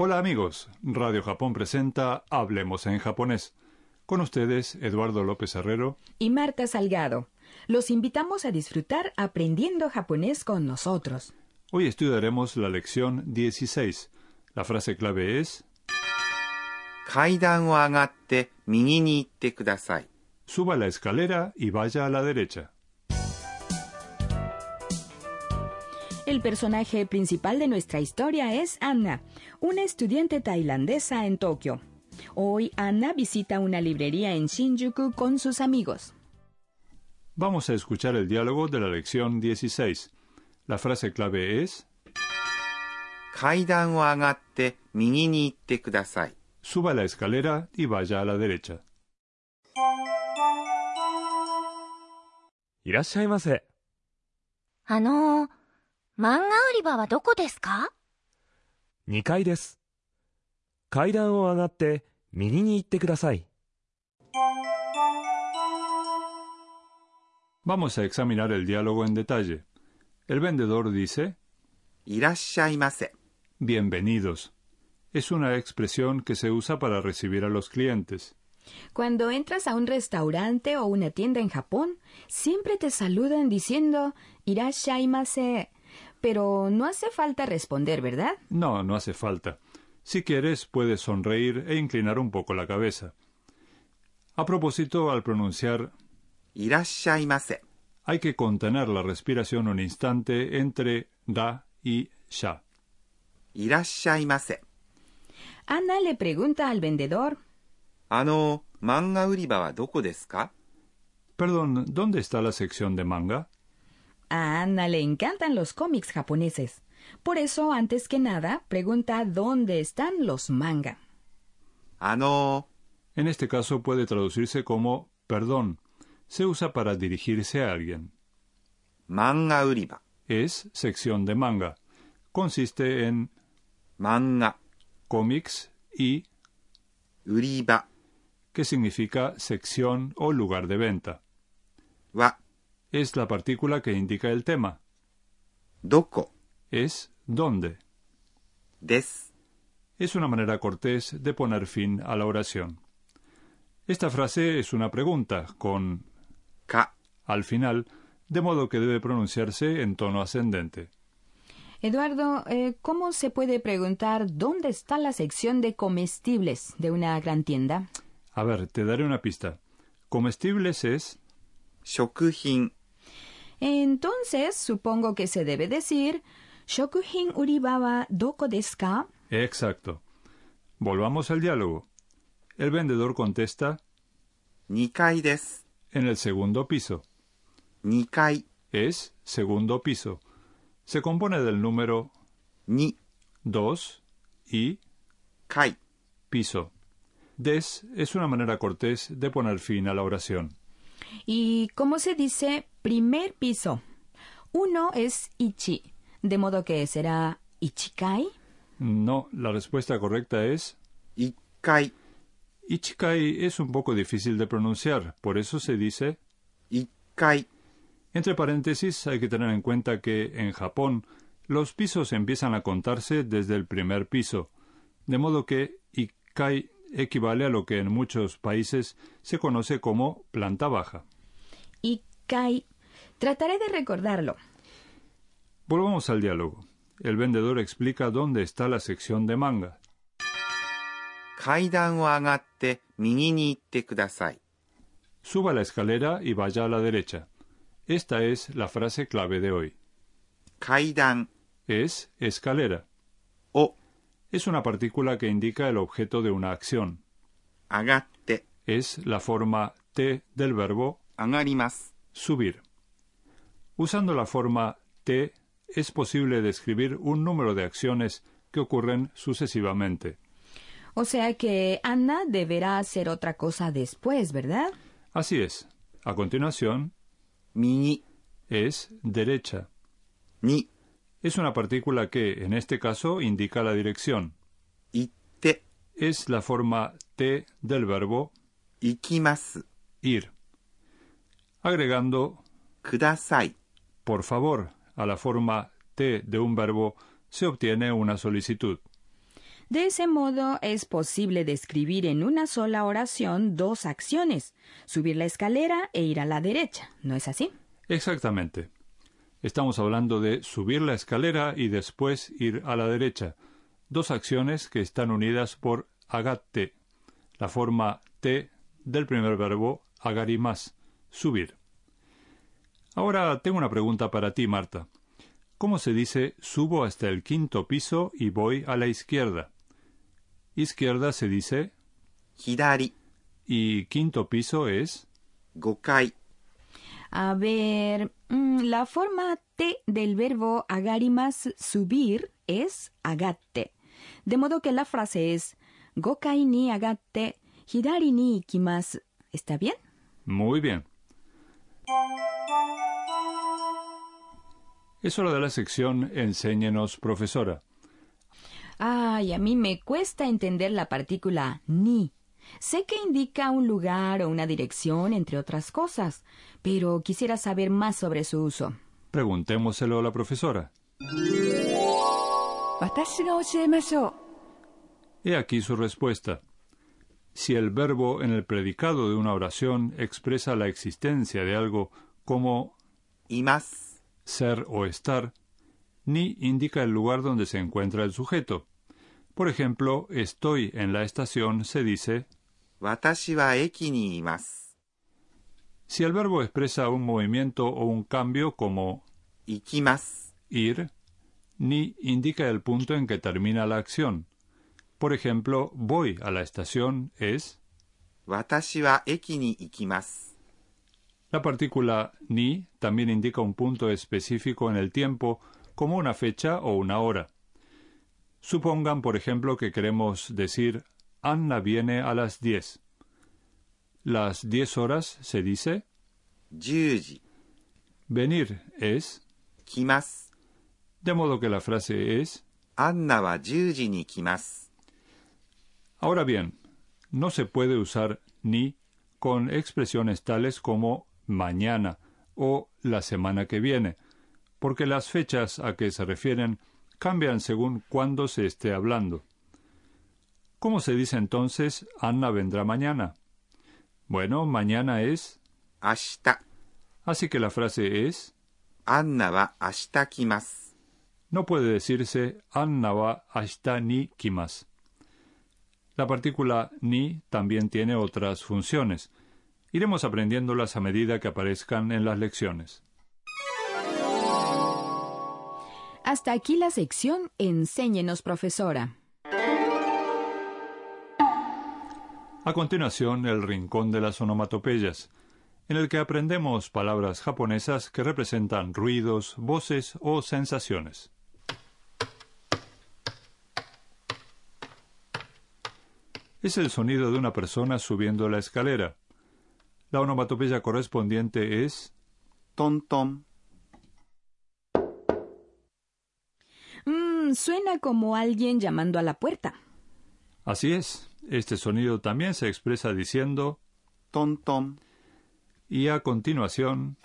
Hola amigos, Radio Japón presenta Hablemos en japonés. Con ustedes, Eduardo López Herrero y Marta Salgado. Los invitamos a disfrutar aprendiendo japonés con nosotros. Hoy estudiaremos la lección 16. La frase clave es... Suba la escalera y vaya a la derecha. El personaje principal de nuestra historia es Anna, una estudiante tailandesa en Tokio. Hoy Anna visita una librería en Shinjuku con sus amigos. Vamos a escuchar el diálogo de la lección 16. La frase clave es Suba la escalera y vaya a la derecha. 漫画売り場はどこですか2階です。階段を上がって右に行ってください。 Vamos a examinar el diálogo en detalle. El vendedor dice いらっしゃいませ。 Bienvenidos. Es una expresión que se usa para recibir a los clientes. Cuando entras a un restaurante o una tienda en Japón, siempre te saludan diciendo Irashaimase. Pero no hace falta responder, ¿verdad? No, no hace falta. Si quieres, puedes sonreír e inclinar un poco la cabeza. A propósito, al pronunciar irashaimase, hay que contener la respiración un instante entre da y sha. Irashaimase. Ana le pregunta al vendedor: ¿Ano manga uriba wa doko? Perdón, ¿dónde está la sección de manga? A Ana le encantan los cómics japoneses. Por eso, antes que nada, pregunta dónde están los manga. Ah, ano. En este caso puede traducirse como perdón. Se usa para dirigirse a alguien. Manga uriba. Es sección de manga. Consiste en manga, cómics y uriba, que significa sección o lugar de venta. Wa es la partícula que indica el tema. Doko es dónde. Des es una manera cortés de poner fin a la oración. Esta frase es una pregunta con ka al final, de modo que debe pronunciarse en tono ascendente. Eduardo, eh, ¿cómo se puede preguntar dónde está la sección de comestibles de una gran tienda? A ver, te daré una pista. Comestibles es. Entonces, supongo que se debe decir, Shokuhin uribaba doko deska. Exacto. Volvamos al diálogo. El vendedor contesta, Nikai. En el segundo piso. Nikai es segundo piso. Se compone del número ni, dos y kai, piso. Des es una manera cortés de poner fin a la oración. ¿Y cómo se dice primer piso? Uno es ichi, de modo que será ichikai. No, la respuesta correcta es 1階、Ichikai es un poco difícil de pronunciar, por eso se dice 1階、Entre paréntesis, hay que tener en cuenta que en Japón los pisos empiezan a contarse desde el primer piso, de modo que Ikkai equivale a lo que en muchos países se conoce como planta baja. Y Kai, trataré de recordarlo. Volvamos al diálogo. El vendedor explica dónde está la sección de manga. Suba la escalera y vaya a la derecha. Esta es la frase clave de hoy. Kaidan es escalera. O es una partícula que indica el objeto de una acción. Agatte es la forma te del verbo agarimas, subir. Usando la forma te es posible describir un número de acciones que ocurren sucesivamente. O sea que Ana deberá hacer otra cosa después, ¿verdad? Así es. A continuación, mi es derecha. Ni es una partícula que, en este caso, indica la dirección. Itte es la forma te del verbo ikimasu, ir, agregando kudasai, por favor, a la forma te de un verbo se obtiene una solicitud. De ese modo es posible describir en una sola oración dos acciones, subir la escalera e ir a la derecha, ¿no es así? Exactamente. Estamos hablando de subir la escalera y después ir a la derecha, dos acciones que están unidas por agatte, la forma T del primer verbo agarimas, subir. Ahora tengo una pregunta para ti, Marta. ¿Cómo se dice subo hasta el quinto piso y voy a la izquierda? Izquierda se dice 左、y quinto piso es 5階、A ver, mm, la forma T del verbo agarimas subir es agatte. De modo que la frase es gokai ni agatte, hidari ni ikimasu. ¿Está bien? muy bien. Es hora de la sección Enséñenos, profesora. Ay, a mí me cuesta entender la partícula ni. Sé que indica un lugar o una dirección, entre otras cosas, pero quisiera saber más sobre su uso. Preguntémoselo a la profesora. He aquí su respuesta. Si el verbo en el predicado de una oración expresa la existencia de algo como ser o estar, ni indica el lugar donde se encuentra el sujeto. Por ejemplo, estoy en la estación se dice si el verbo expresa un movimiento o un cambio como ir, ni indica el punto en que termina la acción. Por ejemplo, voy a la estación es La partícula ni también indica un punto específico en el tiempo, como una fecha o una hora. Supongan, por ejemplo, que queremos decir Anna viene a las diez. Las diez horas se dice. Yuji. Venir es. Kimas. De modo que la frase es. Anna wa yuji ni kimas. Ahora bien, no se puede usar ni con expresiones tales como mañana o la semana que viene, porque las fechas a que se refieren cambian según cuándo se esté hablando. ¿Cómo se dice entonces Anna vendrá mañana? Bueno, mañana es, 明日、 así que la frase es, アンナは明日来ます。 no puede decirse Anna wa ashita ni kimas. La partícula ni también tiene otras funciones. Iremos aprendiéndolas a medida que aparezcan en las lecciones. Hasta aquí la sección Enséñenos, profesora. A continuación, el Rincón de las Onomatopeyas, en el que aprendemos palabras japonesas que representan ruidos, voces o sensaciones. Es el sonido de una persona subiendo la escalera. La onomatopeya correspondiente es tom tom. Mm, suena como alguien llamando a la puerta. Así es. Este sonido también se expresa diciendo tom tom y a continuación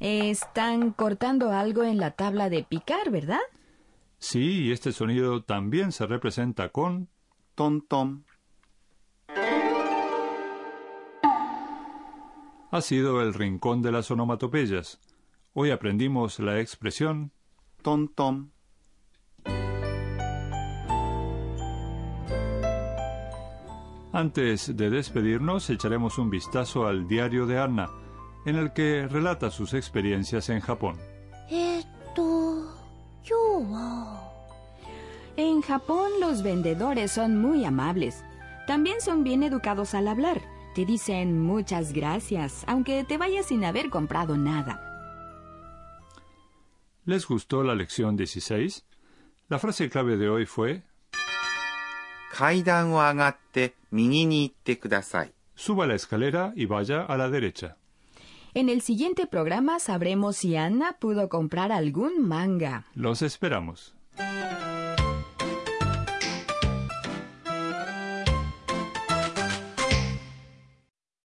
están cortando algo en la tabla de picar, ¿verdad? Sí, y este sonido también se representa con tom tom. Ha sido el rincón de las onomatopeyas. Hoy aprendimos la expresión tom tom. Antes de despedirnos, echaremos un vistazo al diario de Anna, en el que relata sus experiencias en Japón. En Japón los vendedores son muy amables. También son bien educados al hablar. Te dicen muchas gracias, aunque te vayas sin haber comprado nada. ¿Les gustó la lección 16? La frase clave de hoy fue 階段を上がって右に行ってください。 suba la escalera y vaya a la derecha. En el siguiente programa sabremos si Anna pudo comprar algún manga. Los esperamos.「